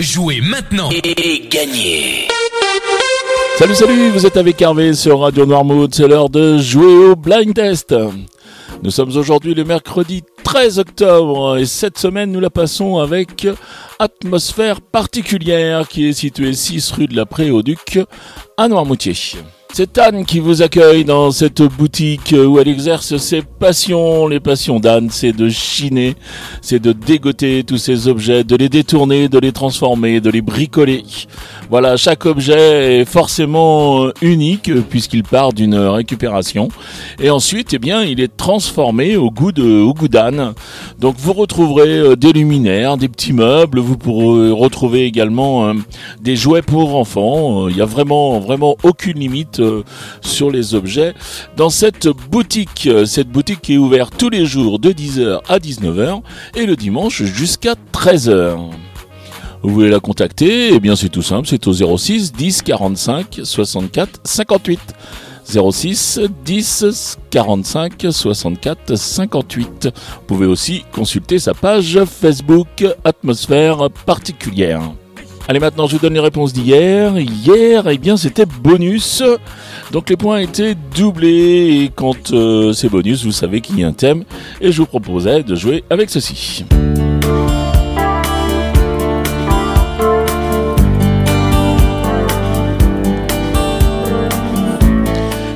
Jouez maintenant et gagnez Salut salut, vous êtes avec Hervé sur Radio Noirmouth, c'est l'heure de jouer au blind test. Nous sommes aujourd'hui le mercredi 13 octobre et cette semaine nous la passons avec Atmosphère particulière qui est située 6 rue de la Pré-au-Duc à Noirmoutier. C'est Anne qui vous accueille dans cette boutique où elle exerce ses passions. Les passions d'Anne, c'est de chiner, c'est de dégoter tous ces objets, de les détourner, de les transformer, de les bricoler. Voilà, chaque objet est forcément unique puisqu'il part d'une récupération. Et ensuite, eh bien, il est transformé au goût de, au goût d'Anne. Donc, vous retrouverez euh, des luminaires, des petits meubles. Vous pourrez retrouver également euh, des jouets pour enfants. Euh, il y a vraiment, vraiment aucune limite sur les objets dans cette boutique. Cette boutique est ouverte tous les jours de 10h à 19h et le dimanche jusqu'à 13h. Vous voulez la contacter Eh bien c'est tout simple, c'est au 06 10 45 64 58. 06 10 45 64 58. Vous pouvez aussi consulter sa page Facebook Atmosphère particulière. Allez, maintenant, je vous donne les réponses d'hier. Hier, eh bien, c'était bonus. Donc, les points étaient doublés. Et quand euh, c'est bonus, vous savez qu'il y a un thème. Et je vous proposais de jouer avec ceci.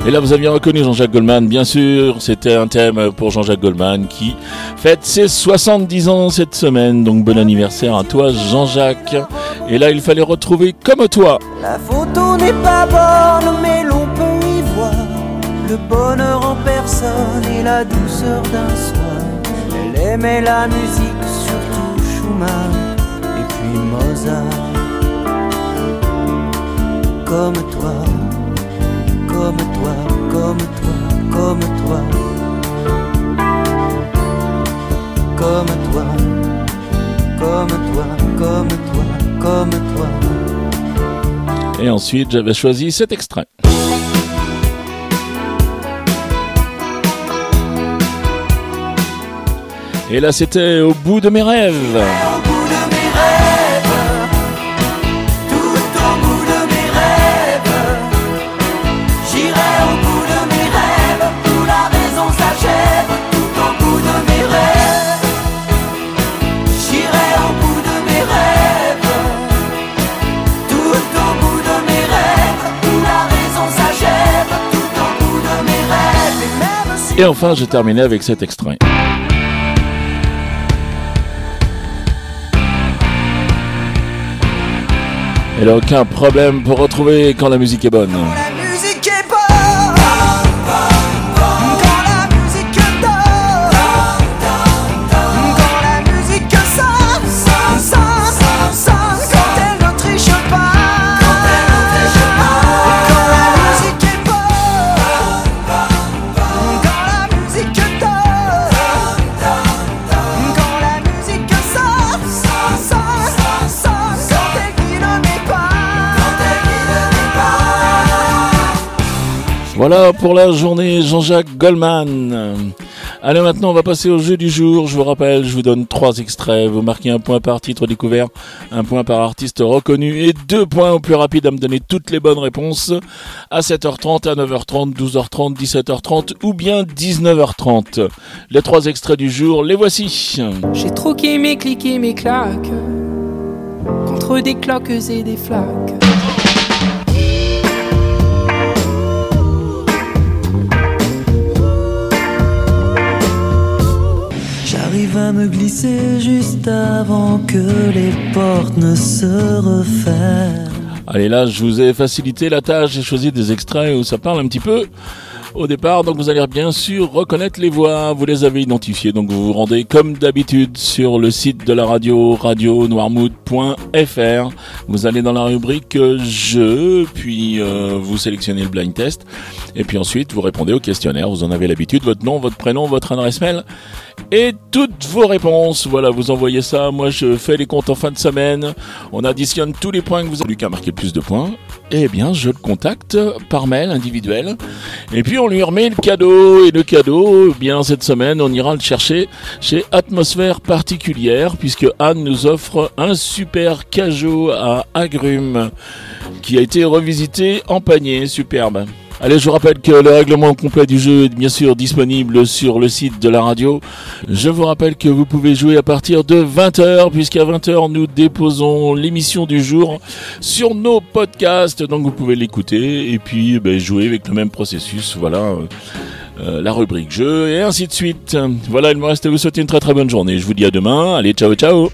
Et là, vous aviez reconnu Jean-Jacques Goldman, bien sûr. C'était un thème pour Jean-Jacques Goldman qui fête ses 70 ans cette semaine. Donc, bon anniversaire à toi, Jean-Jacques. Et là, il fallait retrouver comme toi. La photo n'est pas bonne, mais l'on peut y voir le bonheur en personne et la douceur d'un soir. Elle aimait la musique, surtout Schumann et puis Mozart. Comme toi comme toi, comme toi, comme toi. Comme toi, comme toi, comme toi, comme toi. Et ensuite, j'avais choisi cet extrait. Et là, c'était au bout de mes rêves. Et enfin, j'ai terminé avec cet extrait. N'y a aucun problème pour retrouver quand la musique est bonne. Voilà pour la journée Jean-Jacques Goldman. Allez maintenant on va passer au jeu du jour. Je vous rappelle, je vous donne trois extraits. Vous marquez un point par titre découvert, un point par artiste reconnu et deux points au plus rapide à me donner toutes les bonnes réponses à 7h30, à 9h30, 12h30, 17h30 ou bien 19h30. Les trois extraits du jour, les voici. J'ai troqué mes clics et mes claques contre des cloques et des flaques. Me glisser juste avant que les portes ne se referment. Allez là, je vous ai facilité la tâche, j'ai choisi des extraits où ça parle un petit peu au départ, donc vous allez bien sûr reconnaître les voix, vous les avez identifiées, donc vous vous rendez comme d'habitude sur le site de la radio, radio-noirmout.fr. Vous allez dans la rubrique jeu, puis euh, vous sélectionnez le blind test, et puis ensuite vous répondez au questionnaire, vous en avez l'habitude, votre nom, votre prénom, votre adresse mail, et toutes vos réponses. Voilà, vous envoyez ça. Moi, je fais les comptes en fin de semaine. On additionne tous les points que vous avez. Lucas a marqué le plus de points. Eh bien, je le contacte par mail individuel. Et puis, on lui remet le cadeau. Et le cadeau, eh bien, cette semaine, on ira le chercher chez Atmosphère Particulière, puisque Anne nous offre un super cajot à agrumes qui a été revisité en panier. Superbe. Allez, je vous rappelle que le règlement complet du jeu est bien sûr disponible sur le site de la radio. Je vous rappelle que vous pouvez jouer à partir de 20h, puisqu'à 20h, nous déposons l'émission du jour sur nos podcasts. Donc vous pouvez l'écouter et puis ben, jouer avec le même processus. Voilà. Euh, la rubrique jeu et ainsi de suite. Voilà, il me reste à vous souhaiter une très très bonne journée. Je vous dis à demain. Allez, ciao ciao